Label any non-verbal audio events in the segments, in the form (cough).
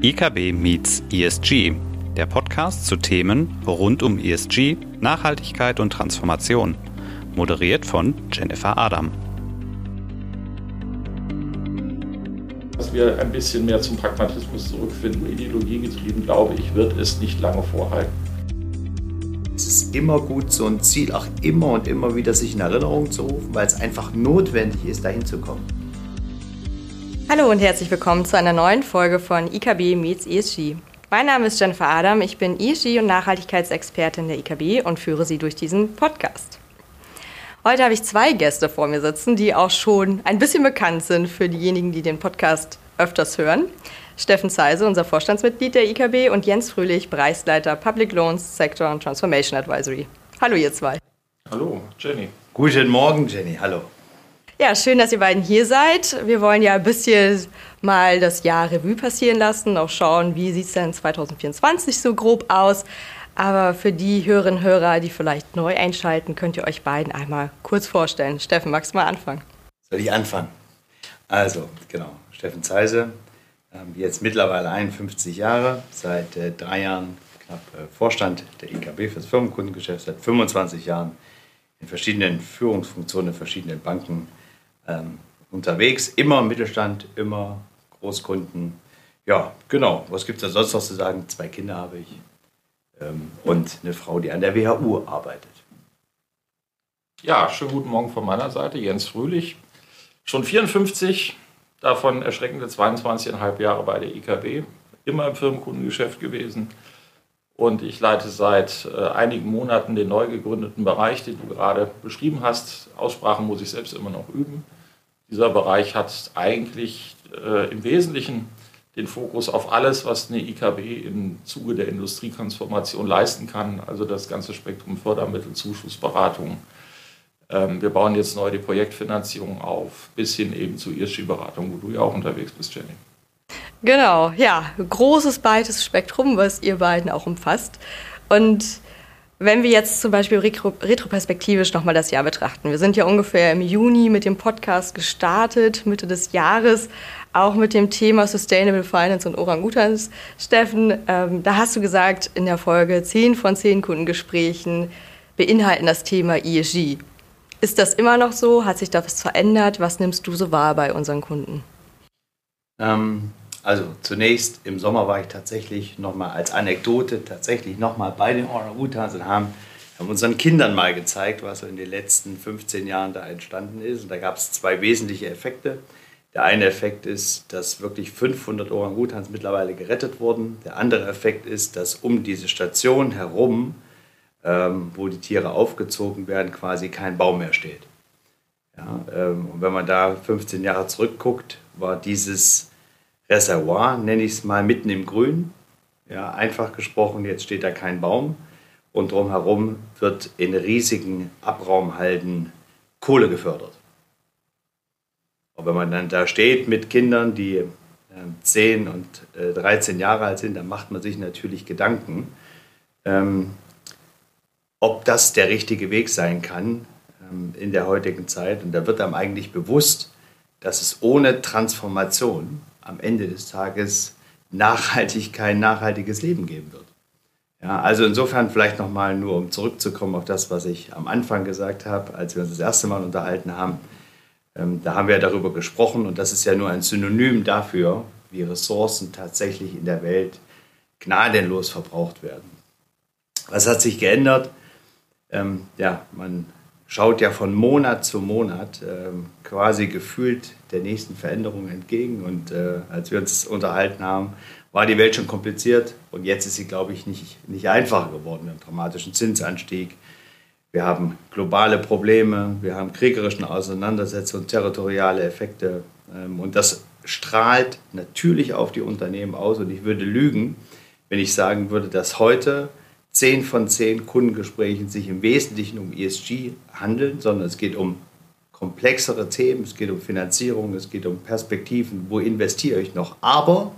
IKB meets ESG, der Podcast zu Themen rund um ESG, Nachhaltigkeit und Transformation. Moderiert von Jennifer Adam. Dass wir ein bisschen mehr zum Pragmatismus zurückfinden, ideologiegetrieben, glaube ich, wird es nicht lange vorhalten. Es ist immer gut, so ein Ziel auch immer und immer wieder sich in Erinnerung zu rufen, weil es einfach notwendig ist, dahin zu kommen. Hallo und herzlich willkommen zu einer neuen Folge von IKB Meets ESG. Mein Name ist Jennifer Adam, ich bin ESG und Nachhaltigkeitsexpertin der IKB und führe Sie durch diesen Podcast. Heute habe ich zwei Gäste vor mir sitzen, die auch schon ein bisschen bekannt sind für diejenigen, die den Podcast öfters hören. Steffen Zeise, unser Vorstandsmitglied der IKB und Jens Fröhlich, Bereichsleiter Public Loans, Sector und Transformation Advisory. Hallo ihr zwei. Hallo, Jenny. Guten Morgen, Jenny. Hallo. Ja, schön, dass ihr beiden hier seid. Wir wollen ja ein bisschen mal das Jahr Revue passieren lassen, auch schauen, wie sieht es denn 2024 so grob aus. Aber für die Hörerinnen und Hörer, die vielleicht neu einschalten, könnt ihr euch beiden einmal kurz vorstellen. Steffen, magst du mal anfangen? Soll ich anfangen? Also, genau, Steffen Zeise, ähm, jetzt mittlerweile 51 Jahre, seit äh, drei Jahren knapp äh, Vorstand der IKB fürs Firmenkundengeschäft, seit 25 Jahren in verschiedenen Führungsfunktionen in verschiedenen Banken ähm, unterwegs. Immer Mittelstand, immer Großkunden. Ja, genau. Was gibt es da sonst noch zu sagen? Zwei Kinder habe ich ähm, und eine Frau, die an der WHU arbeitet. Ja, schönen guten Morgen von meiner Seite. Jens Fröhlich, schon 54, davon erschreckende 22,5 Jahre bei der IKB, immer im Firmenkundengeschäft gewesen. Und ich leite seit äh, einigen Monaten den neu gegründeten Bereich, den du gerade beschrieben hast. Aussprachen muss ich selbst immer noch üben. Dieser Bereich hat eigentlich äh, im Wesentlichen den Fokus auf alles, was eine IKB im Zuge der Industrietransformation leisten kann, also das ganze Spektrum Fördermittel, Zuschussberatung. Ähm, wir bauen jetzt neu die Projektfinanzierung auf, bis hin eben zu ESG-Beratung, wo du ja auch unterwegs bist, Jenny. Genau, ja, großes, breites Spektrum, was ihr beiden auch umfasst. Und wenn wir jetzt zum Beispiel retroperspektivisch nochmal das Jahr betrachten. Wir sind ja ungefähr im Juni mit dem Podcast gestartet, Mitte des Jahres, auch mit dem Thema Sustainable Finance und Orangutans. Steffen, ähm, da hast du gesagt in der Folge, 10 von 10 Kundengesprächen beinhalten das Thema ESG. Ist das immer noch so? Hat sich da was verändert? Was nimmst du so wahr bei unseren Kunden? Ähm, also zunächst im Sommer war ich tatsächlich nochmal als Anekdote tatsächlich nochmal bei den Orang-Utans und haben, haben unseren Kindern mal gezeigt, was in den letzten 15 Jahren da entstanden ist. Und da gab es zwei wesentliche Effekte. Der eine Effekt ist, dass wirklich 500 Orang-Utans mittlerweile gerettet wurden. Der andere Effekt ist, dass um diese Station herum, ähm, wo die Tiere aufgezogen werden, quasi kein Baum mehr steht. Ja, ähm, und wenn man da 15 Jahre zurückguckt, war dieses Reservoir, nenne ich es mal, mitten im Grün. Ja, einfach gesprochen, jetzt steht da kein Baum. Und drumherum wird in riesigen Abraumhalden Kohle gefördert. Und wenn man dann da steht mit Kindern, die 10 äh, und 13 äh, Jahre alt sind, dann macht man sich natürlich Gedanken, ähm, ob das der richtige Weg sein kann ähm, in der heutigen Zeit. Und da wird einem eigentlich bewusst, dass es ohne Transformation am Ende des Tages nachhaltig kein nachhaltiges Leben geben wird. Ja, also insofern vielleicht nochmal nur, um zurückzukommen auf das, was ich am Anfang gesagt habe, als wir uns das erste Mal unterhalten haben. Ähm, da haben wir darüber gesprochen und das ist ja nur ein Synonym dafür, wie Ressourcen tatsächlich in der Welt gnadenlos verbraucht werden. Was hat sich geändert? Ähm, ja, man schaut ja von Monat zu Monat äh, quasi gefühlt der nächsten Veränderung entgegen. Und äh, als wir uns unterhalten haben, war die Welt schon kompliziert und jetzt ist sie, glaube ich, nicht, nicht einfacher geworden. Wir haben dramatischen Zinsanstieg, wir haben globale Probleme, wir haben kriegerischen Auseinandersetzungen, territoriale Effekte ähm, und das strahlt natürlich auf die Unternehmen aus. Und ich würde lügen, wenn ich sagen würde, dass heute zehn von zehn Kundengesprächen sich im Wesentlichen um ESG handeln, sondern es geht um komplexere Themen, es geht um Finanzierung, es geht um Perspektiven, wo investiere ich noch. Aber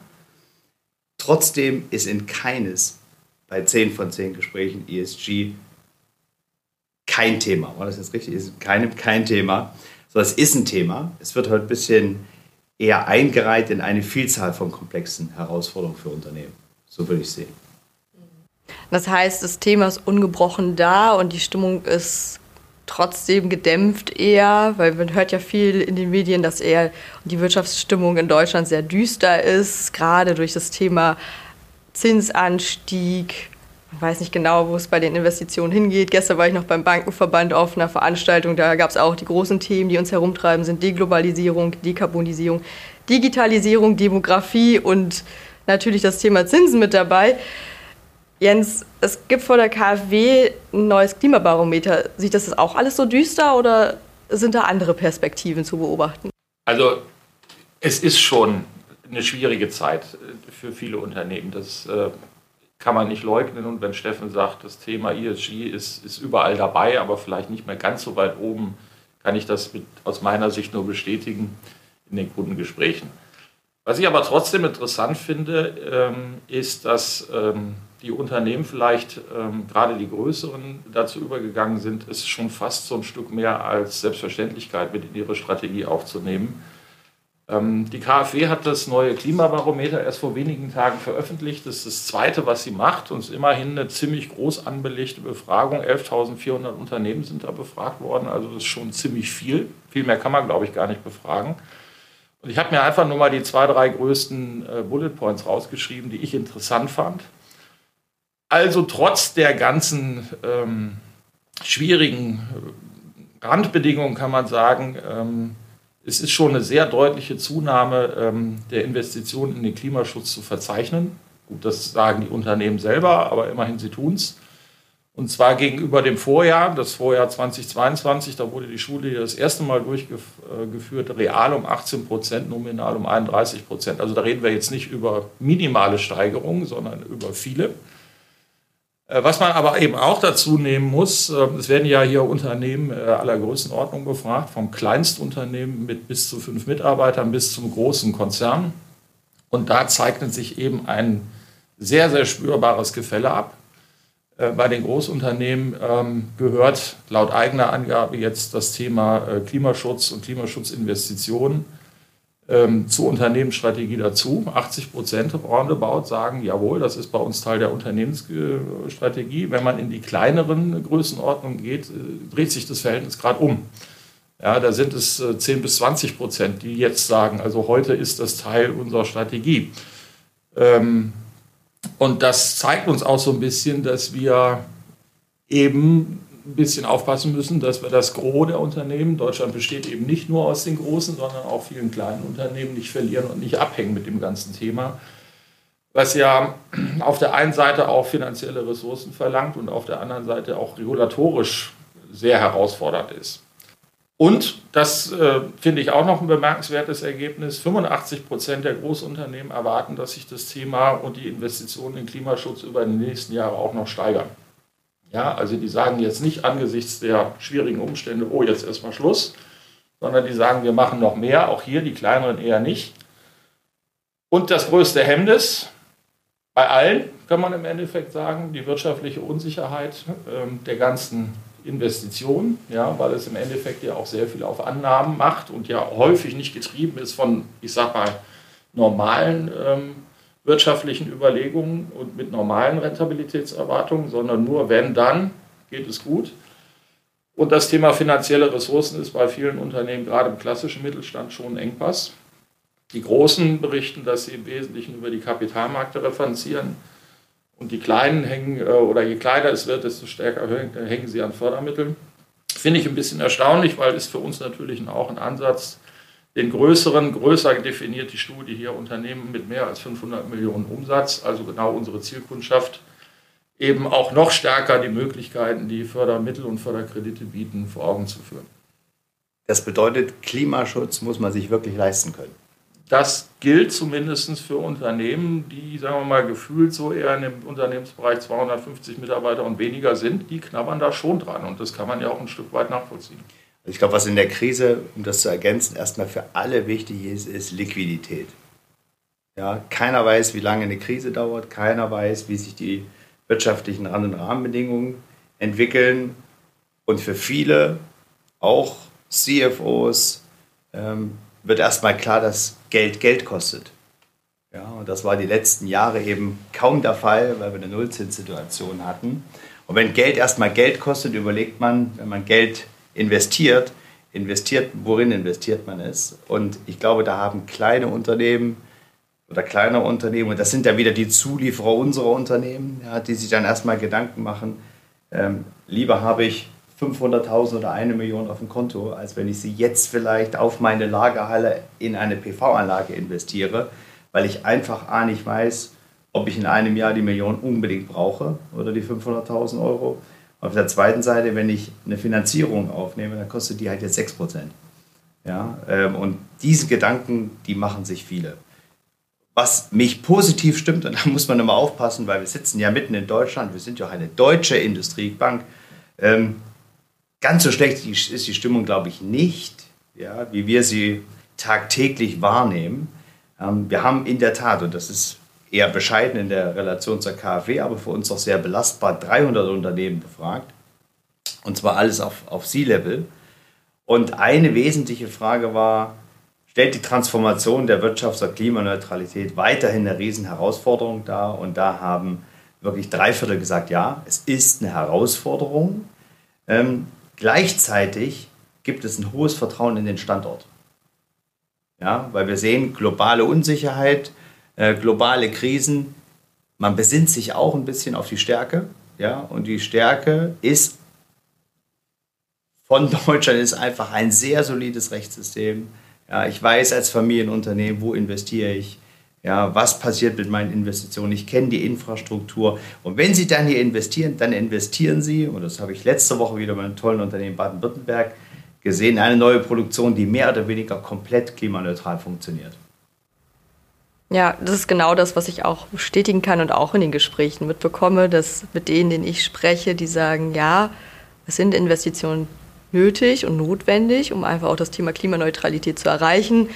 trotzdem ist in keines bei zehn von zehn Gesprächen ESG kein Thema. War das jetzt richtig? Ist in keinem kein Thema. So, es ist ein Thema. Es wird heute ein bisschen eher eingereiht in eine Vielzahl von komplexen Herausforderungen für Unternehmen. So würde ich sehen. Das heißt, das Thema ist ungebrochen da und die Stimmung ist trotzdem gedämpft eher, weil man hört ja viel in den Medien, dass eher die Wirtschaftsstimmung in Deutschland sehr düster ist, gerade durch das Thema Zinsanstieg. Ich weiß nicht genau, wo es bei den Investitionen hingeht. Gestern war ich noch beim Bankenverband auf einer Veranstaltung. Da gab es auch die großen Themen, die uns herumtreiben, sind Deglobalisierung, Dekarbonisierung, Digitalisierung, Demografie und natürlich das Thema Zinsen mit dabei. Jens, es gibt vor der KfW ein neues Klimabarometer. Sieht das auch alles so düster oder sind da andere Perspektiven zu beobachten? Also es ist schon eine schwierige Zeit für viele Unternehmen. Das äh, kann man nicht leugnen. Und wenn Steffen sagt, das Thema ESG ist, ist überall dabei, aber vielleicht nicht mehr ganz so weit oben, kann ich das mit, aus meiner Sicht nur bestätigen in den Kundengesprächen. Was ich aber trotzdem interessant finde, ähm, ist, dass ähm, die Unternehmen vielleicht, ähm, gerade die größeren, dazu übergegangen sind, es schon fast so ein Stück mehr als Selbstverständlichkeit mit in ihre Strategie aufzunehmen. Die KfW hat das neue Klimabarometer erst vor wenigen Tagen veröffentlicht. Das ist das zweite, was sie macht und es ist immerhin eine ziemlich groß anbelegte Befragung. 11.400 Unternehmen sind da befragt worden, also das ist schon ziemlich viel. Viel mehr kann man, glaube ich, gar nicht befragen. Und ich habe mir einfach nur mal die zwei, drei größten äh, Bullet Points rausgeschrieben, die ich interessant fand. Also trotz der ganzen ähm, schwierigen äh, Randbedingungen kann man sagen, ähm, es ist schon eine sehr deutliche Zunahme ähm, der Investitionen in den Klimaschutz zu verzeichnen. Gut, das sagen die Unternehmen selber, aber immerhin sie tun es. Und zwar gegenüber dem Vorjahr, das Vorjahr 2022, da wurde die Schule das erste Mal durchgeführt, real um 18 Prozent, nominal um 31 Prozent. Also da reden wir jetzt nicht über minimale Steigerungen, sondern über viele. Äh, was man aber eben auch dazu nehmen muss, äh, es werden ja hier Unternehmen äh, aller Größenordnung befragt, vom Kleinstunternehmen mit bis zu fünf Mitarbeitern bis zum großen Konzern. Und da zeichnet sich eben ein sehr, sehr spürbares Gefälle ab. Bei den Großunternehmen ähm, gehört laut eigener Angabe jetzt das Thema Klimaschutz und Klimaschutzinvestitionen ähm, zur Unternehmensstrategie dazu. 80 Prozent roundabout sagen, jawohl, das ist bei uns Teil der Unternehmensstrategie. Wenn man in die kleineren Größenordnungen geht, äh, dreht sich das Verhältnis gerade um. Ja, da sind es 10 äh, bis 20 Prozent, die jetzt sagen, also heute ist das Teil unserer Strategie. Ähm, und das zeigt uns auch so ein bisschen, dass wir eben ein bisschen aufpassen müssen, dass wir das Gros der Unternehmen, Deutschland besteht eben nicht nur aus den großen, sondern auch vielen kleinen Unternehmen, nicht verlieren und nicht abhängen mit dem ganzen Thema. Was ja auf der einen Seite auch finanzielle Ressourcen verlangt und auf der anderen Seite auch regulatorisch sehr herausfordernd ist. Und das äh, finde ich auch noch ein bemerkenswertes Ergebnis. 85 Prozent der Großunternehmen erwarten, dass sich das Thema und die Investitionen in Klimaschutz über die nächsten Jahre auch noch steigern. Ja, also die sagen jetzt nicht angesichts der schwierigen Umstände, oh, jetzt erstmal Schluss, sondern die sagen, wir machen noch mehr, auch hier die kleineren eher nicht. Und das größte Hemmnis bei allen, kann man im Endeffekt sagen, die wirtschaftliche Unsicherheit ähm, der ganzen Investitionen, ja, weil es im Endeffekt ja auch sehr viel auf Annahmen macht und ja häufig nicht getrieben ist von, ich sag mal, normalen ähm, wirtschaftlichen Überlegungen und mit normalen Rentabilitätserwartungen, sondern nur wenn, dann geht es gut. Und das Thema finanzielle Ressourcen ist bei vielen Unternehmen, gerade im klassischen Mittelstand, schon ein Engpass. Die Großen berichten, dass sie im Wesentlichen über die Kapitalmärkte referenzieren. Und die Kleinen hängen, äh, oder je kleiner es wird, desto stärker hängen sie an Fördermitteln. Finde ich ein bisschen erstaunlich, weil es für uns natürlich auch ein Ansatz den größeren, größer definiert die Studie hier Unternehmen mit mehr als 500 Millionen Umsatz, also genau unsere Zielkundschaft, eben auch noch stärker die Möglichkeiten, die Fördermittel und Förderkredite bieten, vor Augen zu führen. Das bedeutet, Klimaschutz muss man sich wirklich leisten können. Das gilt zumindest für Unternehmen, die, sagen wir mal, gefühlt so eher in dem Unternehmensbereich 250 Mitarbeiter und weniger sind. Die knabbern da schon dran und das kann man ja auch ein Stück weit nachvollziehen. Ich glaube, was in der Krise, um das zu ergänzen, erstmal für alle wichtig ist, ist Liquidität. Ja, keiner weiß, wie lange eine Krise dauert, keiner weiß, wie sich die wirtschaftlichen Rand- und Rahmenbedingungen entwickeln. Und für viele, auch CFOs, ähm, wird erstmal klar, dass Geld Geld kostet. Ja, und das war die letzten Jahre eben kaum der Fall, weil wir eine Nullzinssituation hatten. Und wenn Geld erstmal Geld kostet, überlegt man, wenn man Geld investiert, investiert, worin investiert man es? Und ich glaube, da haben kleine Unternehmen oder kleine Unternehmen, und das sind ja wieder die Zulieferer unserer Unternehmen, ja, die sich dann erstmal Gedanken machen, ähm, lieber habe ich 500.000 oder eine Million auf dem Konto, als wenn ich sie jetzt vielleicht auf meine Lagerhalle in eine PV-Anlage investiere, weil ich einfach A nicht weiß, ob ich in einem Jahr die Million unbedingt brauche oder die 500.000 Euro. Auf der zweiten Seite, wenn ich eine Finanzierung aufnehme, dann kostet die halt jetzt 6 Prozent. Ja, ähm, und diese Gedanken, die machen sich viele. Was mich positiv stimmt, und da muss man immer aufpassen, weil wir sitzen ja mitten in Deutschland, wir sind ja auch eine deutsche Industriebank. Ähm, ganz so schlecht ist die Stimmung, glaube ich, nicht, ja, wie wir sie tagtäglich wahrnehmen. Ähm, wir haben in der Tat, und das ist eher bescheiden in der Relation zur KfW, aber für uns auch sehr belastbar, 300 Unternehmen befragt. Und zwar alles auf, auf C-Level. Und eine wesentliche Frage war, stellt die Transformation der Wirtschaft zur Klimaneutralität weiterhin eine Riesenherausforderung dar? Und da haben wirklich drei Viertel gesagt, ja, es ist eine Herausforderung. Ähm, gleichzeitig gibt es ein hohes Vertrauen in den Standort. Ja, weil wir sehen globale Unsicherheit, äh, globale Krisen. Man besinnt sich auch ein bisschen auf die Stärke. Ja, und die Stärke ist von (laughs) Deutschland ist einfach ein sehr solides Rechtssystem. Ja, ich weiß als Familienunternehmen, wo investiere ich, ja, was passiert mit meinen Investitionen. Ich kenne die Infrastruktur. Und wenn Sie dann hier investieren, dann investieren Sie, und das habe ich letzte Woche wieder bei einem tollen Unternehmen Baden-Württemberg gesehen, eine neue Produktion, die mehr oder weniger komplett klimaneutral funktioniert. Ja, das ist genau das, was ich auch bestätigen kann und auch in den Gesprächen mitbekomme, dass mit denen, denen ich spreche, die sagen, ja, es sind Investitionen nötig und notwendig, um einfach auch das Thema Klimaneutralität zu erreichen,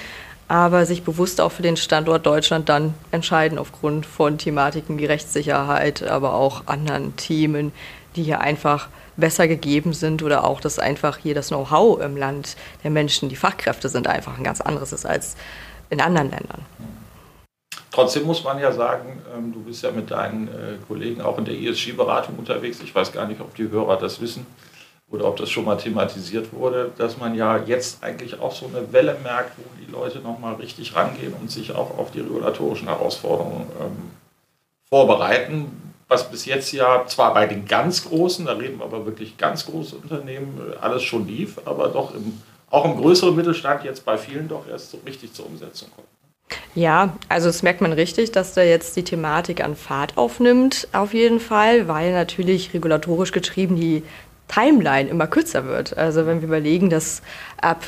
aber sich bewusst auch für den Standort Deutschland dann entscheiden aufgrund von Thematiken wie Rechtssicherheit, aber auch anderen Themen, die hier einfach besser gegeben sind oder auch, dass einfach hier das Know-how im Land der Menschen, die Fachkräfte sind einfach ein ganz anderes ist als in anderen Ländern. Trotzdem muss man ja sagen, ähm, du bist ja mit deinen äh, Kollegen auch in der ESG-Beratung unterwegs. Ich weiß gar nicht, ob die Hörer das wissen oder ob das schon mal thematisiert wurde, dass man ja jetzt eigentlich auch so eine Welle merkt, wo die Leute nochmal richtig rangehen und sich auch auf die regulatorischen Herausforderungen ähm, vorbereiten. Was bis jetzt ja zwar bei den ganz großen, da reden wir aber wirklich ganz große Unternehmen, äh, alles schon lief, aber doch im, auch im größeren Mittelstand jetzt bei vielen doch erst so richtig zur Umsetzung kommt. Ja, also das merkt man richtig, dass da jetzt die Thematik an Fahrt aufnimmt, auf jeden Fall, weil natürlich regulatorisch getrieben die Timeline immer kürzer wird. Also wenn wir überlegen, dass ab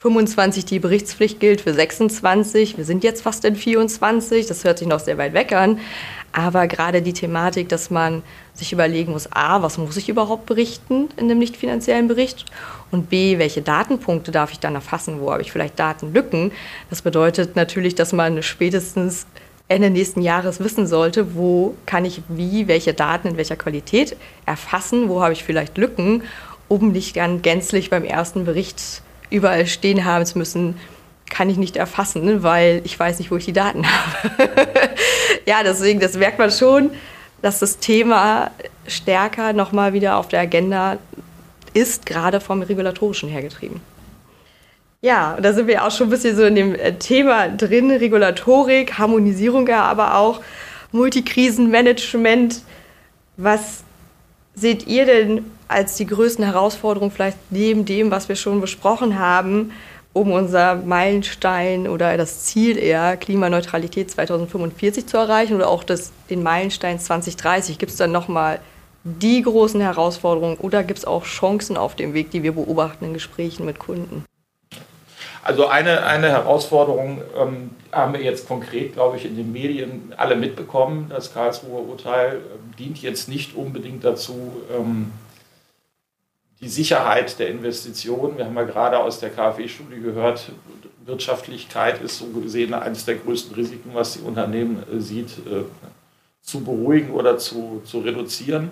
25 die Berichtspflicht gilt für 26, wir sind jetzt fast in 24, das hört sich noch sehr weit weg an, aber gerade die Thematik, dass man sich überlegen muss, a, was muss ich überhaupt berichten in dem nicht finanziellen Bericht und b, welche Datenpunkte darf ich dann erfassen, wo habe ich vielleicht Datenlücken. Das bedeutet natürlich, dass man spätestens Ende nächsten Jahres wissen sollte, wo kann ich wie, welche Daten in welcher Qualität erfassen, wo habe ich vielleicht Lücken, um nicht dann gänzlich beim ersten Bericht überall stehen haben zu müssen, kann ich nicht erfassen, weil ich weiß nicht, wo ich die Daten (laughs) habe. ja, deswegen, das merkt man schon, dass das Thema stärker nochmal wieder auf der Agenda ist, gerade vom Regulatorischen hergetrieben. Ja, da sind wir auch schon ein bisschen so in dem äh, Thema drin, Regulatorik, Harmonisierung, ja, aber auch Multikrisenmanagement. Was seht ihr denn als die größten Herausforderungen vielleicht neben dem, was wir schon besprochen haben, um unser Meilenstein oder das Ziel eher Klimaneutralität 2045 zu erreichen oder auch das, den Meilenstein 2030? Gibt es dann nochmal die großen Herausforderungen oder gibt es auch Chancen auf dem Weg, die wir beobachten in Gesprächen mit Kunden? Also eine, eine Herausforderung ähm, haben wir jetzt konkret, glaube ich, in den Medien alle mitbekommen. Das Karlsruher Urteil äh, dient jetzt nicht unbedingt dazu, ähm, die Sicherheit der Investitionen. Wir haben ja gerade aus der KfW-Studie gehört, Wirtschaftlichkeit ist so gesehen eines der größten Risiken, was die Unternehmen äh, sieht, äh, zu beruhigen oder zu, zu reduzieren.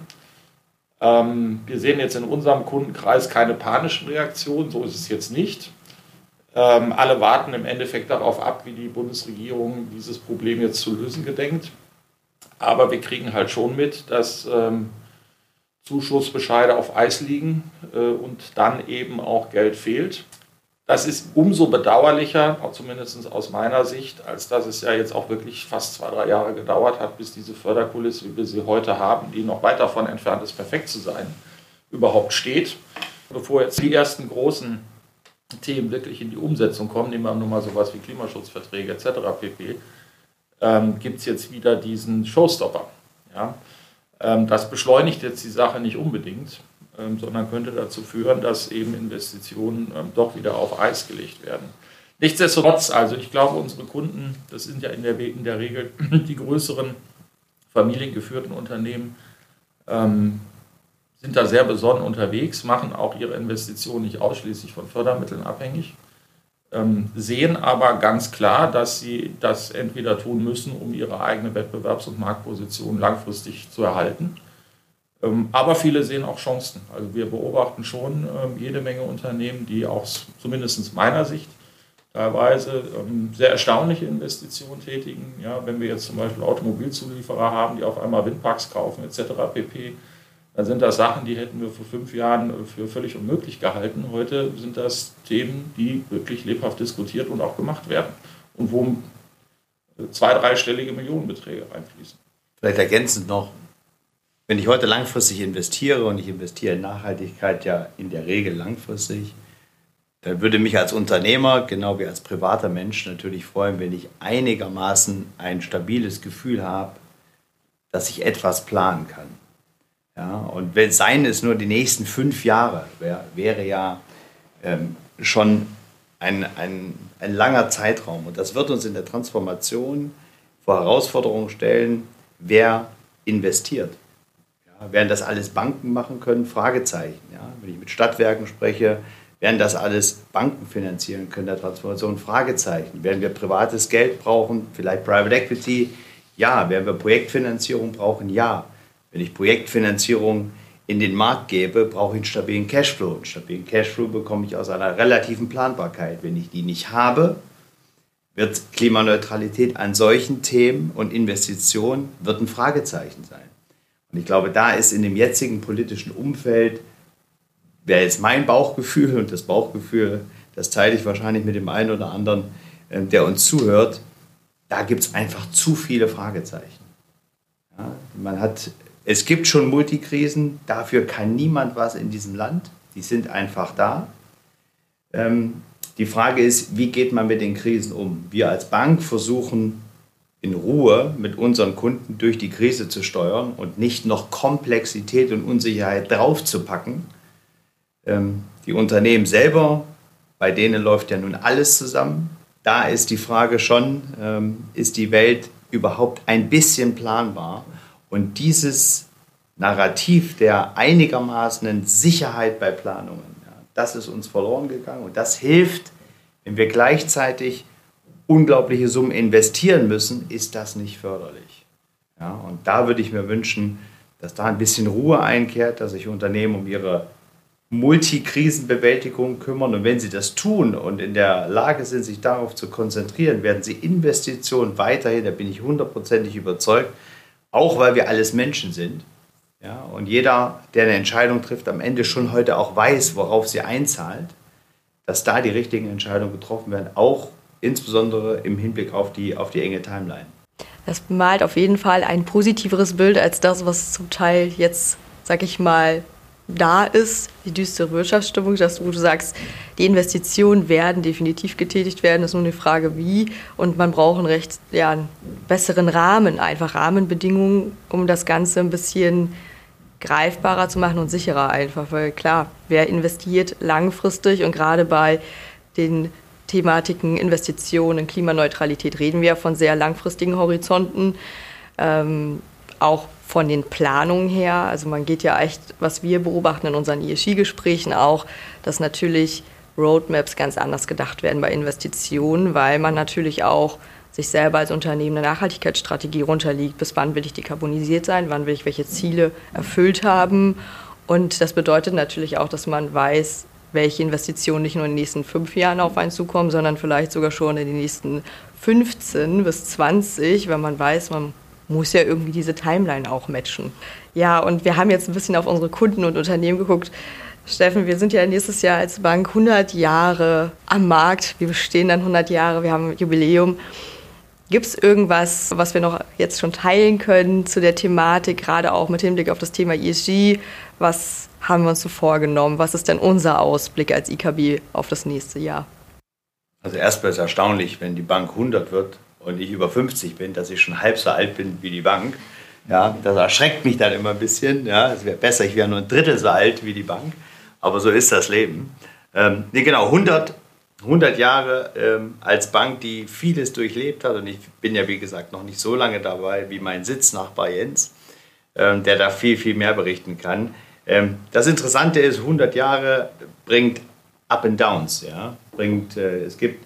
Ähm, wir sehen jetzt in unserem Kundenkreis keine panischen Reaktionen, so ist es jetzt nicht. Ähm, alle warten im Endeffekt darauf ab, wie die Bundesregierung dieses Problem jetzt zu lösen gedenkt. Aber wir kriegen halt schon mit, dass ähm, Zuschussbescheide auf Eis liegen äh, und dann eben auch Geld fehlt. Das ist umso bedauerlicher, zumindest aus meiner Sicht, als dass es ja jetzt auch wirklich fast zwei, drei Jahre gedauert hat, bis diese Förderkulisse, wie wir sie heute haben, die noch weit davon entfernt ist, perfekt zu sein, überhaupt steht. Bevor jetzt die ersten großen Themen wirklich in die Umsetzung kommen, nehmen wir nur mal sowas wie Klimaschutzverträge etc. pp., ähm, gibt es jetzt wieder diesen Showstopper. Ja? Ähm, das beschleunigt jetzt die Sache nicht unbedingt, ähm, sondern könnte dazu führen, dass eben Investitionen ähm, doch wieder auf Eis gelegt werden. Nichtsdestotrotz, also ich glaube, unsere Kunden, das sind ja in der, in der Regel die größeren familiengeführten Unternehmen, ähm, sind da sehr besonnen unterwegs, machen auch ihre Investitionen nicht ausschließlich von Fördermitteln abhängig, ähm, sehen aber ganz klar, dass sie das entweder tun müssen, um ihre eigene Wettbewerbs- und Marktposition langfristig zu erhalten. Ähm, aber viele sehen auch Chancen. Also wir beobachten schon ähm, jede Menge Unternehmen, die auch zumindest meiner Sicht teilweise ähm, sehr erstaunliche Investitionen tätigen. Ja, wenn wir jetzt zum Beispiel Automobilzulieferer haben, die auf einmal Windparks kaufen etc. pp dann sind das Sachen, die hätten wir vor fünf Jahren für völlig unmöglich gehalten. Heute sind das Themen, die wirklich lebhaft diskutiert und auch gemacht werden und wo zwei-, dreistellige Millionenbeträge reinfließen. Vielleicht ergänzend noch, wenn ich heute langfristig investiere und ich investiere in Nachhaltigkeit ja in der Regel langfristig, dann würde mich als Unternehmer, genau wie als privater Mensch natürlich freuen, wenn ich einigermaßen ein stabiles Gefühl habe, dass ich etwas planen kann. Ja, und wenn seien es nur die nächsten fünf Jahre, wär, wäre ja ähm, schon ein, ein, ein langer Zeitraum. Und das wird uns in der Transformation vor Herausforderungen stellen, wer investiert. Ja, werden das alles Banken machen können? Fragezeichen. Ja, wenn ich mit Stadtwerken spreche, werden das alles Banken finanzieren können, der Transformation? Fragezeichen. Werden wir privates Geld brauchen? Vielleicht Private Equity? Ja. Werden wir Projektfinanzierung brauchen? Ja. Wenn ich Projektfinanzierung in den Markt gebe, brauche ich einen stabilen Cashflow. Einen stabilen Cashflow bekomme ich aus einer relativen Planbarkeit. Wenn ich die nicht habe, wird Klimaneutralität an solchen Themen und Investitionen wird ein Fragezeichen sein. Und ich glaube, da ist in dem jetzigen politischen Umfeld, wäre jetzt mein Bauchgefühl und das Bauchgefühl, das teile ich wahrscheinlich mit dem einen oder anderen, äh, der uns zuhört, da gibt es einfach zu viele Fragezeichen. Ja, man hat es gibt schon Multikrisen, dafür kann niemand was in diesem Land. Die sind einfach da. Ähm, die Frage ist, wie geht man mit den Krisen um? Wir als Bank versuchen in Ruhe mit unseren Kunden durch die Krise zu steuern und nicht noch Komplexität und Unsicherheit draufzupacken. Ähm, die Unternehmen selber, bei denen läuft ja nun alles zusammen. Da ist die Frage schon, ähm, ist die Welt überhaupt ein bisschen planbar? Und dieses Narrativ der einigermaßen Sicherheit bei Planungen, ja, das ist uns verloren gegangen und das hilft, wenn wir gleichzeitig unglaubliche Summen investieren müssen, ist das nicht förderlich. Ja, und da würde ich mir wünschen, dass da ein bisschen Ruhe einkehrt, dass sich Unternehmen um ihre Multikrisenbewältigung kümmern. Und wenn sie das tun und in der Lage sind, sich darauf zu konzentrieren, werden sie Investitionen weiterhin, da bin ich hundertprozentig überzeugt, auch weil wir alles Menschen sind. Ja, und jeder, der eine Entscheidung trifft, am Ende schon heute auch weiß, worauf sie einzahlt, dass da die richtigen Entscheidungen getroffen werden, auch insbesondere im Hinblick auf die, auf die enge Timeline. Das malt auf jeden Fall ein positiveres Bild als das, was zum Teil jetzt, sag ich mal, da ist, die düstere Wirtschaftsstimmung, dass du sagst, die Investitionen werden definitiv getätigt werden, ist nur eine Frage wie. Und man braucht einen recht ja, einen besseren Rahmen, einfach Rahmenbedingungen, um das Ganze ein bisschen greifbarer zu machen und sicherer einfach, weil klar, wer investiert langfristig? Und gerade bei den Thematiken Investitionen, Klimaneutralität reden wir von sehr langfristigen Horizonten, ähm, auch von den Planungen her. Also man geht ja echt, was wir beobachten in unseren ESG-Gesprächen auch, dass natürlich Roadmaps ganz anders gedacht werden bei Investitionen, weil man natürlich auch sich selber als Unternehmen eine Nachhaltigkeitsstrategie runterliegt. Bis wann will ich dekarbonisiert sein? Wann will ich welche Ziele erfüllt haben? Und das bedeutet natürlich auch, dass man weiß, welche Investitionen nicht nur in den nächsten fünf Jahren auf einen zukommen, sondern vielleicht sogar schon in den nächsten 15 bis 20, wenn man weiß, man muss ja irgendwie diese Timeline auch matchen. Ja, und wir haben jetzt ein bisschen auf unsere Kunden und Unternehmen geguckt. Steffen, wir sind ja nächstes Jahr als Bank 100 Jahre am Markt. Wir bestehen dann 100 Jahre, wir haben ein Jubiläum. Gibt es irgendwas, was wir noch jetzt schon teilen können zu der Thematik, gerade auch mit Hinblick auf das Thema ESG? Was haben wir uns so vorgenommen? Was ist denn unser Ausblick als IKB auf das nächste Jahr? Also erstmal ist es erstaunlich, wenn die Bank 100 wird und ich über 50 bin, dass ich schon halb so alt bin wie die Bank. Ja, das erschreckt mich dann immer ein bisschen. Ja, es wäre besser, ich wäre nur ein Drittel so alt wie die Bank. Aber so ist das Leben. Ähm, nee, genau, 100 100 Jahre ähm, als Bank, die vieles durchlebt hat. Und ich bin ja, wie gesagt, noch nicht so lange dabei wie mein Sitznachbar Jens, ähm, der da viel, viel mehr berichten kann. Ähm, das Interessante ist, 100 Jahre bringt Up and Downs. Ja? Bringt, äh, es gibt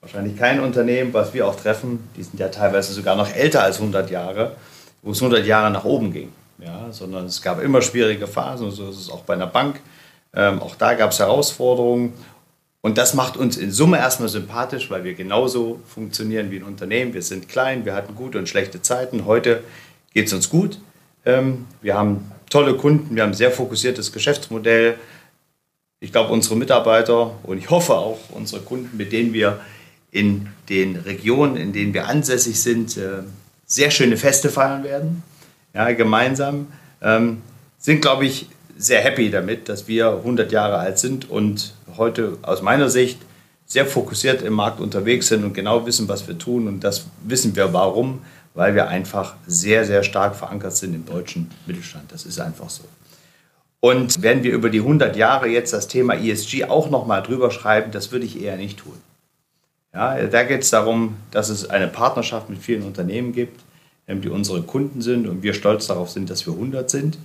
wahrscheinlich kein Unternehmen, was wir auch treffen, die sind ja teilweise sogar noch älter als 100 Jahre, wo es 100 Jahre nach oben ging. Ja? Sondern es gab immer schwierige Phasen, so ist es auch bei einer Bank. Ähm, auch da gab es Herausforderungen. Und das macht uns in Summe erstmal sympathisch, weil wir genauso funktionieren wie ein Unternehmen. Wir sind klein, wir hatten gute und schlechte Zeiten. Heute geht es uns gut. Ähm, wir haben tolle Kunden, wir haben ein sehr fokussiertes Geschäftsmodell. Ich glaube, unsere Mitarbeiter und ich hoffe auch unsere Kunden, mit denen wir in den Regionen, in denen wir ansässig sind, äh, sehr schöne Feste feiern werden, ja, gemeinsam, ähm, sind, glaube ich, sehr happy damit, dass wir 100 Jahre alt sind und heute aus meiner Sicht sehr fokussiert im Markt unterwegs sind und genau wissen, was wir tun. Und das wissen wir warum, weil wir einfach sehr, sehr stark verankert sind im deutschen Mittelstand. Das ist einfach so. Und wenn wir über die 100 Jahre jetzt das Thema ESG auch nochmal drüber schreiben, das würde ich eher nicht tun. Ja, da geht es darum, dass es eine Partnerschaft mit vielen Unternehmen gibt, ähm, die unsere Kunden sind und wir stolz darauf sind, dass wir 100 sind.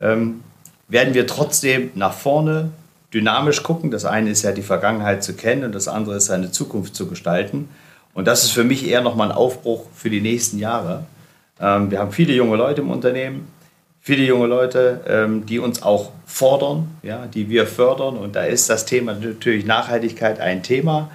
Ähm, werden wir trotzdem nach vorne dynamisch gucken. Das eine ist ja die Vergangenheit zu kennen und das andere ist seine Zukunft zu gestalten. Und das ist für mich eher nochmal ein Aufbruch für die nächsten Jahre. Ähm, wir haben viele junge Leute im Unternehmen, viele junge Leute, ähm, die uns auch fordern, ja, die wir fördern. Und da ist das Thema natürlich Nachhaltigkeit ein Thema.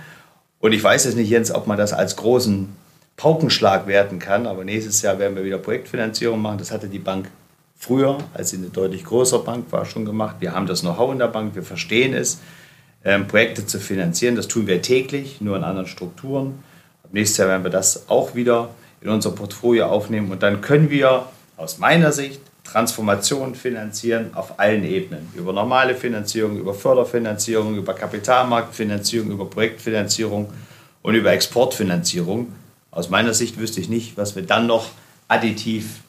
Und ich weiß jetzt nicht, Jens, ob man das als großen Paukenschlag werten kann, aber nächstes Jahr werden wir wieder Projektfinanzierung machen. Das hatte die Bank früher, als sie eine deutlich größere Bank war, schon gemacht. Wir haben das Know-how in der Bank, wir verstehen es, ähm, Projekte zu finanzieren. Das tun wir täglich, nur in anderen Strukturen. Ab nächstes Jahr werden wir das auch wieder in unser Portfolio aufnehmen und dann können wir aus meiner Sicht Transformation finanzieren auf allen Ebenen. Über normale Finanzierung, über Förderfinanzierung, über Kapitalmarktfinanzierung, über Projektfinanzierung und über Exportfinanzierung. Aus meiner Sicht wüsste ich nicht, was wir dann noch additiv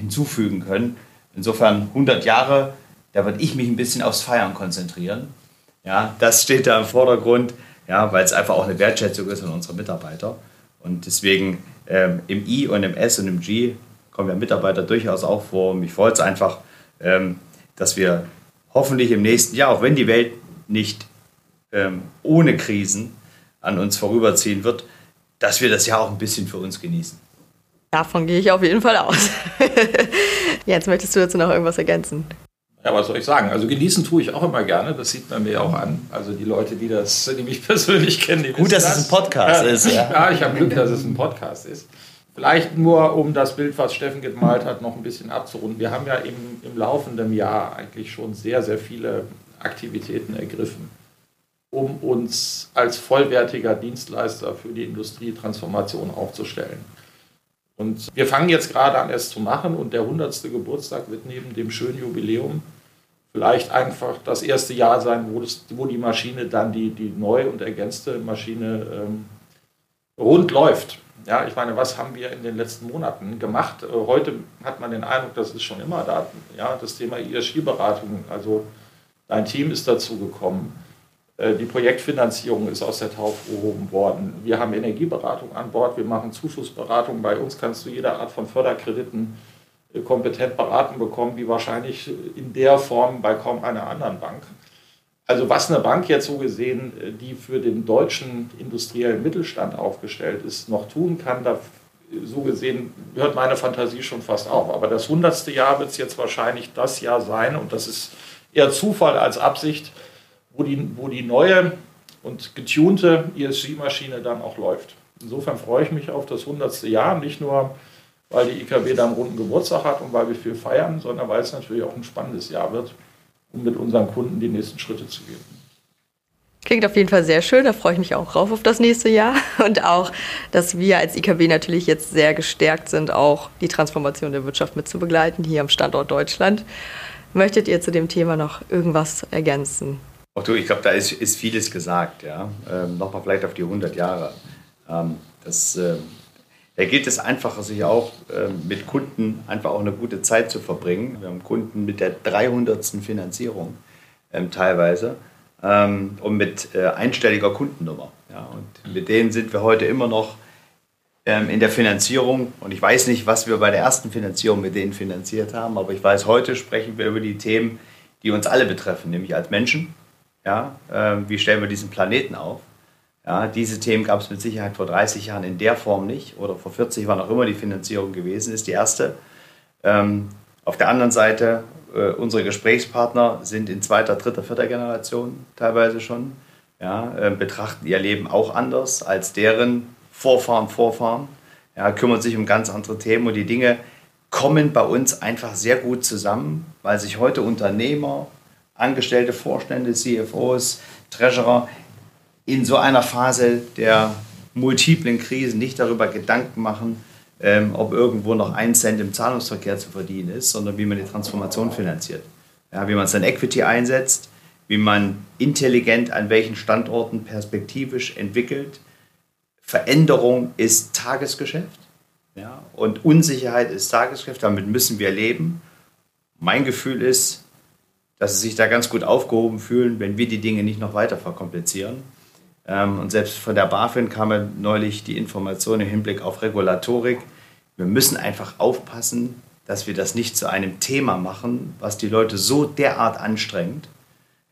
hinzufügen können. Insofern 100 Jahre, da würde ich mich ein bisschen aufs Feiern konzentrieren. Ja, das steht da im Vordergrund, ja, weil es einfach auch eine Wertschätzung ist an unsere Mitarbeiter. Und deswegen ähm, im I und im S und im G kommen ja Mitarbeiter durchaus auch vor. Mich freut es einfach, ähm, dass wir hoffentlich im nächsten Jahr, auch wenn die Welt nicht ähm, ohne Krisen an uns vorüberziehen wird, dass wir das Jahr auch ein bisschen für uns genießen. Davon gehe ich auf jeden Fall aus. (laughs) Jetzt möchtest du dazu noch irgendwas ergänzen? Ja, was soll ich sagen? Also genießen tue ich auch immer gerne. Das sieht man mir auch an. Also die Leute, die das, die mich (laughs) persönlich kennen, die Gut, dass das. es ein Podcast ja, ist. Ja. ja, ich habe Glück, dass es ein Podcast ist. Vielleicht nur, um das Bild, was Steffen gemalt hat, noch ein bisschen abzurunden. Wir haben ja im, im laufenden Jahr eigentlich schon sehr, sehr viele Aktivitäten ergriffen, um uns als vollwertiger Dienstleister für die Industrietransformation aufzustellen. Und wir fangen jetzt gerade an, es zu machen und der 100. Geburtstag wird neben dem schönen Jubiläum vielleicht einfach das erste Jahr sein, wo, das, wo die Maschine dann, die, die neu und ergänzte Maschine ähm, rund läuft. Ja, ich meine, was haben wir in den letzten Monaten gemacht? Äh, heute hat man den Eindruck, das ist schon immer da. Ja, das Thema ESG-Beratung, also dein Team ist dazu gekommen. Äh, die Projektfinanzierung ist aus der Taufe gehoben worden. Wir haben Energieberatung an Bord, wir machen Zuschussberatung. Bei uns kannst du jede Art von Förderkrediten äh, kompetent beraten bekommen, wie wahrscheinlich in der Form bei kaum einer anderen Bank. Also was eine Bank jetzt so gesehen, äh, die für den deutschen industriellen Mittelstand aufgestellt ist, noch tun kann, da so gesehen hört meine Fantasie schon fast auf. Aber das hundertste Jahr wird es jetzt wahrscheinlich das Jahr sein und das ist eher Zufall als Absicht, wo die, wo die neue und getunte ESG-Maschine dann auch läuft. Insofern freue ich mich auf das 100. Jahr, nicht nur, weil die IKB da einen runden Geburtstag hat und weil wir viel feiern, sondern weil es natürlich auch ein spannendes Jahr wird, um mit unseren Kunden die nächsten Schritte zu gehen. Klingt auf jeden Fall sehr schön, da freue ich mich auch drauf auf das nächste Jahr (laughs) und auch, dass wir als IKB natürlich jetzt sehr gestärkt sind, auch die Transformation der Wirtschaft mit zu begleiten hier am Standort Deutschland. Möchtet ihr zu dem Thema noch irgendwas ergänzen? Du, ich glaube, da ist, ist, vieles gesagt. Ja? Ähm, Nochmal vielleicht auf die 100 Jahre. Ähm, das, äh, da gilt es einfach, sich auch äh, mit Kunden einfach auch eine gute Zeit zu verbringen. Wir haben Kunden mit der 300. Finanzierung ähm, teilweise ähm, und mit äh, einstelliger Kundennummer. Und mit denen sind wir heute immer noch ähm, in der Finanzierung. Und ich weiß nicht, was wir bei der ersten Finanzierung mit denen finanziert haben, aber ich weiß, heute sprechen wir über die Themen, die uns alle betreffen, nämlich als Menschen. Ja, wie stellen wir diesen Planeten auf? Ja, diese Themen gab es mit Sicherheit vor 30 Jahren in der Form nicht oder vor 40, wann auch immer die Finanzierung gewesen ist, die erste. Ähm, auf der anderen Seite äh, unsere Gesprächspartner sind in zweiter, dritter, vierter Generation teilweise schon, ja, äh, betrachten ihr Leben auch anders als deren Vorfahren, Vorfahren, ja, kümmern sich um ganz andere Themen und die Dinge kommen bei uns einfach sehr gut zusammen, weil sich heute Unternehmer, Angestellte, Vorstände, CFOs, Treasurer in so einer Phase der multiplen Krisen nicht darüber Gedanken machen, ähm, ob irgendwo noch ein Cent im Zahlungsverkehr zu verdienen ist, sondern wie man die Transformation finanziert. Ja, wie man sein Equity einsetzt, wie man intelligent an welchen Standorten perspektivisch entwickelt. Veränderung ist Tagesgeschäft ja, und Unsicherheit ist Tagesgeschäft, damit müssen wir leben. Mein Gefühl ist, dass sie sich da ganz gut aufgehoben fühlen, wenn wir die Dinge nicht noch weiter verkomplizieren. Ähm, und selbst von der BaFin kam neulich die Information im Hinblick auf Regulatorik. Wir müssen einfach aufpassen, dass wir das nicht zu einem Thema machen, was die Leute so derart anstrengt,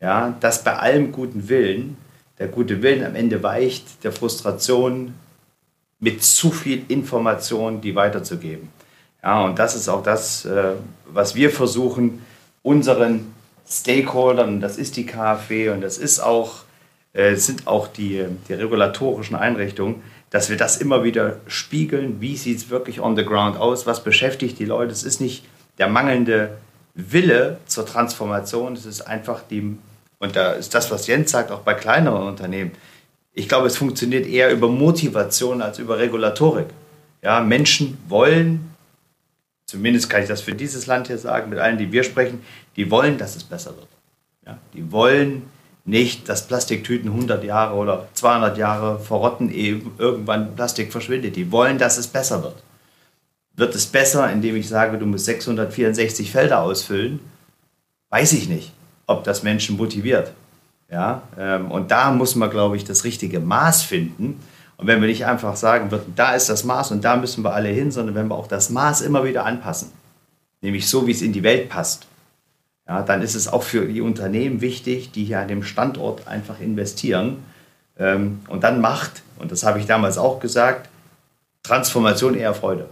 ja, dass bei allem guten Willen der gute Willen am Ende weicht, der Frustration mit zu viel Information, die weiterzugeben. Ja, und das ist auch das, äh, was wir versuchen, unseren Stakeholdern, das ist die KfW und das ist auch äh, sind auch die, die regulatorischen Einrichtungen, dass wir das immer wieder spiegeln. Wie sieht es wirklich on the ground aus? Was beschäftigt die Leute? Es ist nicht der mangelnde Wille zur Transformation, es ist einfach die, und da ist das, was Jens sagt, auch bei kleineren Unternehmen. Ich glaube, es funktioniert eher über Motivation als über Regulatorik. Ja, Menschen wollen, zumindest kann ich das für dieses Land hier sagen, mit allen, die wir sprechen, die wollen, dass es besser wird. Ja, die wollen nicht, dass Plastiktüten 100 Jahre oder 200 Jahre verrotten, ehe irgendwann Plastik verschwindet. Die wollen, dass es besser wird. Wird es besser, indem ich sage, du musst 664 Felder ausfüllen? Weiß ich nicht, ob das Menschen motiviert. Ja, ähm, und da muss man, glaube ich, das richtige Maß finden. Und wenn wir nicht einfach sagen würden, da ist das Maß und da müssen wir alle hin, sondern wenn wir auch das Maß immer wieder anpassen, nämlich so, wie es in die Welt passt, ja, dann ist es auch für die Unternehmen wichtig, die hier an dem Standort einfach investieren. Ähm, und dann macht, und das habe ich damals auch gesagt, Transformation eher Freude.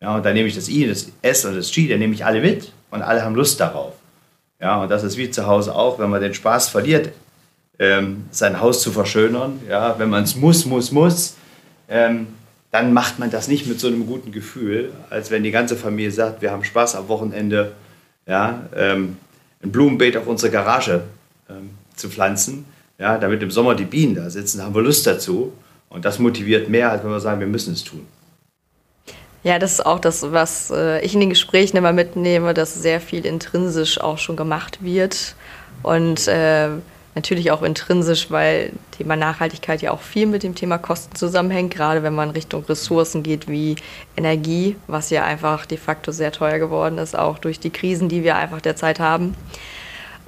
Ja, und dann nehme ich das I, das S und das G, dann nehme ich alle mit und alle haben Lust darauf. Ja, und das ist wie zu Hause auch, wenn man den Spaß verliert, ähm, sein Haus zu verschönern. Ja, wenn man es muss, muss, muss, ähm, dann macht man das nicht mit so einem guten Gefühl, als wenn die ganze Familie sagt, wir haben Spaß am Wochenende, ja, ähm, ein Blumenbeet auf unsere Garage ähm, zu pflanzen, ja, damit im Sommer die Bienen da sitzen, da haben wir Lust dazu. Und das motiviert mehr, als wenn wir sagen, wir müssen es tun. Ja, das ist auch das, was äh, ich in den Gesprächen immer mitnehme, dass sehr viel intrinsisch auch schon gemacht wird. Und äh, Natürlich auch intrinsisch, weil Thema Nachhaltigkeit ja auch viel mit dem Thema Kosten zusammenhängt, gerade wenn man Richtung Ressourcen geht wie Energie, was ja einfach de facto sehr teuer geworden ist, auch durch die Krisen, die wir einfach derzeit haben.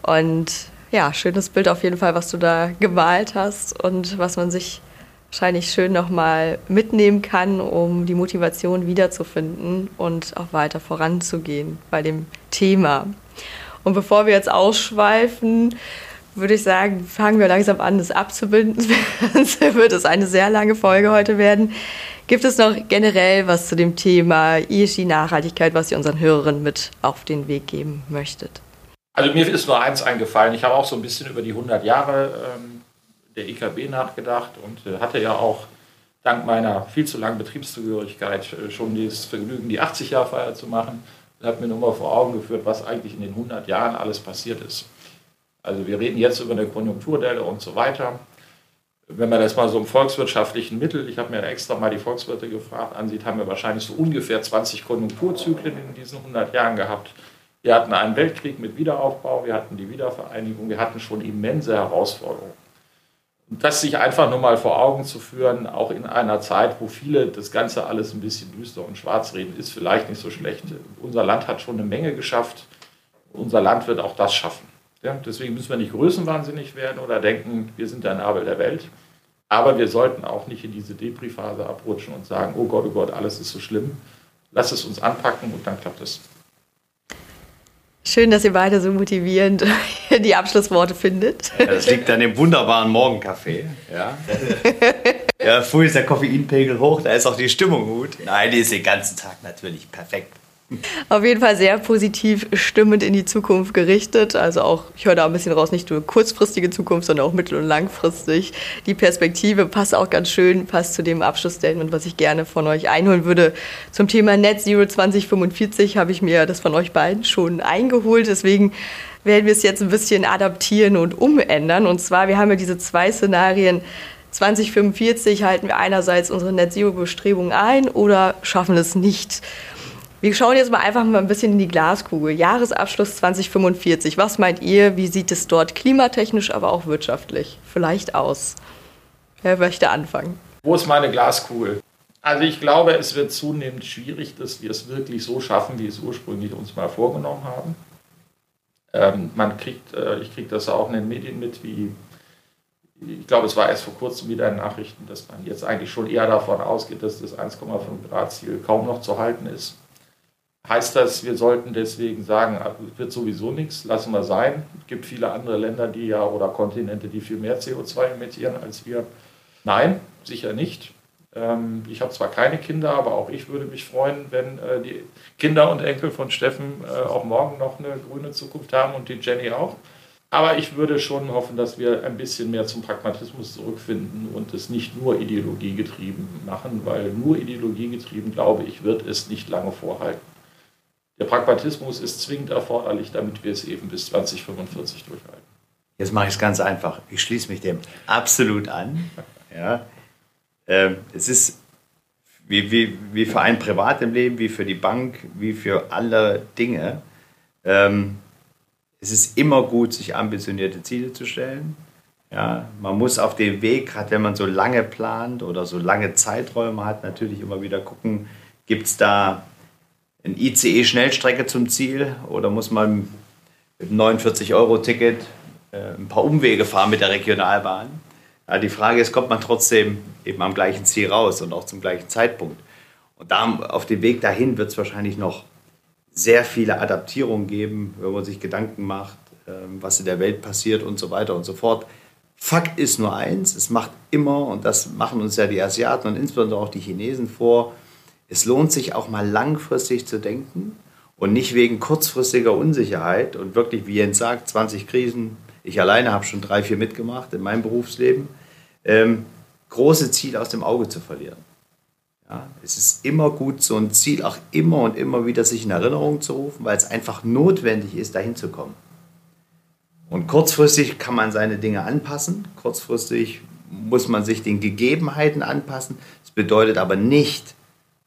Und ja, schönes Bild auf jeden Fall, was du da gemalt hast und was man sich wahrscheinlich schön nochmal mitnehmen kann, um die Motivation wiederzufinden und auch weiter voranzugehen bei dem Thema. Und bevor wir jetzt ausschweifen, würde ich sagen, fangen wir langsam an, das abzubinden. (laughs) Sonst wird es eine sehr lange Folge heute werden. Gibt es noch generell was zu dem Thema ESG-Nachhaltigkeit, was ihr unseren Hörerinnen mit auf den Weg geben möchtet? Also mir ist nur eins eingefallen. Ich habe auch so ein bisschen über die 100 Jahre ähm, der IKB nachgedacht und äh, hatte ja auch dank meiner viel zu langen Betriebszugehörigkeit äh, schon das Vergnügen, die 80-Jahr-Feier zu machen. Das hat mir nur mal vor Augen geführt, was eigentlich in den 100 Jahren alles passiert ist. Also wir reden jetzt über eine Konjunkturdelle und so weiter. Wenn man das mal so im volkswirtschaftlichen Mittel, ich habe mir extra mal die Volkswirte gefragt, ansieht, haben wir wahrscheinlich so ungefähr 20 Konjunkturzyklen in diesen 100 Jahren gehabt. Wir hatten einen Weltkrieg mit Wiederaufbau, wir hatten die Wiedervereinigung, wir hatten schon immense Herausforderungen. Und das sich einfach nur mal vor Augen zu führen, auch in einer Zeit, wo viele das Ganze alles ein bisschen düster und schwarz reden, ist vielleicht nicht so schlecht. Unser Land hat schon eine Menge geschafft. Unser Land wird auch das schaffen. Ja, deswegen müssen wir nicht größenwahnsinnig werden oder denken, wir sind der Nabel der Welt. Aber wir sollten auch nicht in diese Depri-Phase abrutschen und sagen, oh Gott, oh Gott, alles ist so schlimm. Lass es uns anpacken und dann klappt es. Schön, dass ihr beide so motivierend (laughs) die Abschlussworte findet. Das liegt an dem wunderbaren Morgenkaffee. Ja. (laughs) ja, früh ist der Koffeinpegel hoch, da ist auch die Stimmung gut. Nein, die ist den ganzen Tag natürlich perfekt. Auf jeden Fall sehr positiv stimmend in die Zukunft gerichtet. Also auch, ich höre da ein bisschen raus, nicht nur kurzfristige Zukunft, sondern auch mittel- und langfristig. Die Perspektive passt auch ganz schön, passt zu dem Abschlussstatement, was ich gerne von euch einholen würde. Zum Thema Net Zero 2045 habe ich mir das von euch beiden schon eingeholt. Deswegen werden wir es jetzt ein bisschen adaptieren und umändern. Und zwar, wir haben ja diese zwei Szenarien. 2045 halten wir einerseits unsere Net Zero Bestrebungen ein oder schaffen es nicht. Wir schauen jetzt mal einfach mal ein bisschen in die Glaskugel. Jahresabschluss 2045. Was meint ihr? Wie sieht es dort klimatechnisch, aber auch wirtschaftlich vielleicht aus? Wer möchte anfangen? Wo ist meine Glaskugel? Also ich glaube, es wird zunehmend schwierig, dass wir es wirklich so schaffen, wie wir es ursprünglich uns mal vorgenommen haben. Ähm, man kriegt, äh, ich kriege das auch in den Medien mit, wie ich glaube, es war erst vor kurzem wieder in Nachrichten, dass man jetzt eigentlich schon eher davon ausgeht, dass das 1,5 Grad Ziel kaum noch zu halten ist. Heißt das, wir sollten deswegen sagen, ah, wird sowieso nichts, lassen wir sein. Es gibt viele andere Länder, die ja oder Kontinente, die viel mehr CO2 emittieren als wir. Nein, sicher nicht. Ähm, ich habe zwar keine Kinder, aber auch ich würde mich freuen, wenn äh, die Kinder und Enkel von Steffen äh, auch morgen noch eine grüne Zukunft haben und die Jenny auch. Aber ich würde schon hoffen, dass wir ein bisschen mehr zum Pragmatismus zurückfinden und es nicht nur ideologiegetrieben machen, weil nur ideologiegetrieben, glaube ich, wird es nicht lange vorhalten. Der Pragmatismus ist zwingend erforderlich, damit wir es eben bis 2045 durchhalten. Jetzt mache ich es ganz einfach. Ich schließe mich dem absolut an. Ja. Ähm, es ist wie, wie, wie für ein Privat im Leben, wie für die Bank, wie für alle Dinge. Ähm, es ist immer gut, sich ambitionierte Ziele zu stellen. Ja, man muss auf dem Weg, gerade wenn man so lange plant oder so lange Zeiträume hat, natürlich immer wieder gucken, gibt es da ein ICE-Schnellstrecke zum Ziel oder muss man mit einem 49-Euro-Ticket äh, ein paar Umwege fahren mit der Regionalbahn? Ja, die Frage ist, kommt man trotzdem eben am gleichen Ziel raus und auch zum gleichen Zeitpunkt? Und da, auf dem Weg dahin wird es wahrscheinlich noch sehr viele Adaptierungen geben, wenn man sich Gedanken macht, äh, was in der Welt passiert und so weiter und so fort. Fakt ist nur eins, es macht immer, und das machen uns ja die Asiaten und insbesondere auch die Chinesen vor, es lohnt sich auch mal langfristig zu denken und nicht wegen kurzfristiger Unsicherheit und wirklich, wie Jens sagt, 20 Krisen. Ich alleine habe schon drei, vier mitgemacht in meinem Berufsleben. Ähm, große Ziele aus dem Auge zu verlieren. Ja, es ist immer gut, so ein Ziel auch immer und immer wieder sich in Erinnerung zu rufen, weil es einfach notwendig ist, dahin zu kommen. Und kurzfristig kann man seine Dinge anpassen. Kurzfristig muss man sich den Gegebenheiten anpassen. Das bedeutet aber nicht,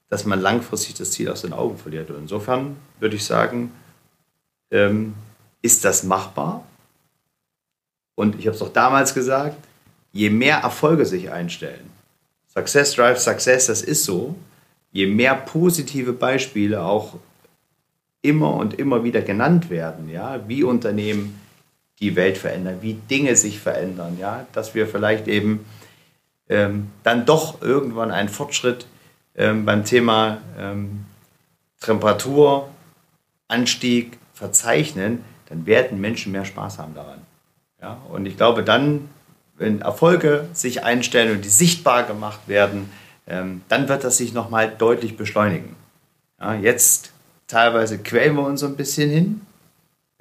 dass man langfristig das Ziel aus den Augen verliert. Und insofern würde ich sagen, ähm, ist das machbar? Und ich habe es auch damals gesagt, je mehr Erfolge sich einstellen, Success drives Success, das ist so, je mehr positive Beispiele auch immer und immer wieder genannt werden, ja, wie Unternehmen die Welt verändern, wie Dinge sich verändern, ja, dass wir vielleicht eben ähm, dann doch irgendwann einen Fortschritt ähm, beim Thema ähm, Temperaturanstieg verzeichnen, dann werden Menschen mehr Spaß haben daran. Ja? Und ich glaube, dann, wenn Erfolge sich einstellen und die sichtbar gemacht werden, ähm, dann wird das sich nochmal deutlich beschleunigen. Ja, jetzt teilweise quälen wir uns ein bisschen hin.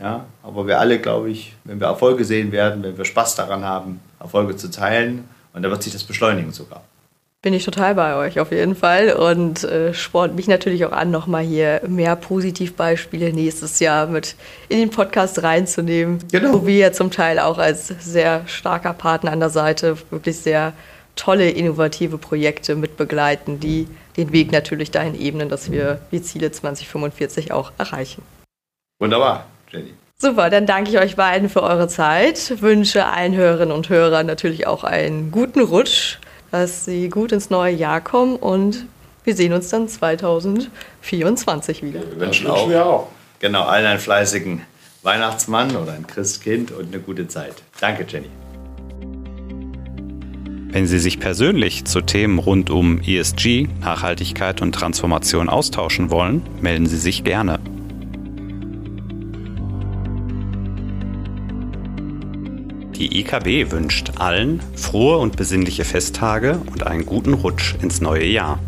Ja, aber wir alle, glaube ich, wenn wir Erfolge sehen werden, wenn wir Spaß daran haben, Erfolge zu teilen, und dann wird sich das beschleunigen sogar. Bin ich total bei euch auf jeden Fall und äh, spornt mich natürlich auch an, nochmal hier mehr Positivbeispiele nächstes Jahr mit in den Podcast reinzunehmen. Genau. Wo wir ja zum Teil auch als sehr starker Partner an der Seite wirklich sehr tolle, innovative Projekte mit begleiten, die den Weg natürlich dahin ebnen, dass wir die Ziele 2045 auch erreichen. Wunderbar, Jenny. Super, dann danke ich euch beiden für eure Zeit, wünsche allen Hörerinnen und Hörern natürlich auch einen guten Rutsch dass Sie gut ins neue Jahr kommen und wir sehen uns dann 2024 wieder. Wir wünschen auch, wir auch. Genau, allen einen fleißigen Weihnachtsmann oder ein Christkind und eine gute Zeit. Danke, Jenny. Wenn Sie sich persönlich zu Themen rund um ESG, Nachhaltigkeit und Transformation austauschen wollen, melden Sie sich gerne. Die IKB wünscht allen frohe und besinnliche Festtage und einen guten Rutsch ins neue Jahr.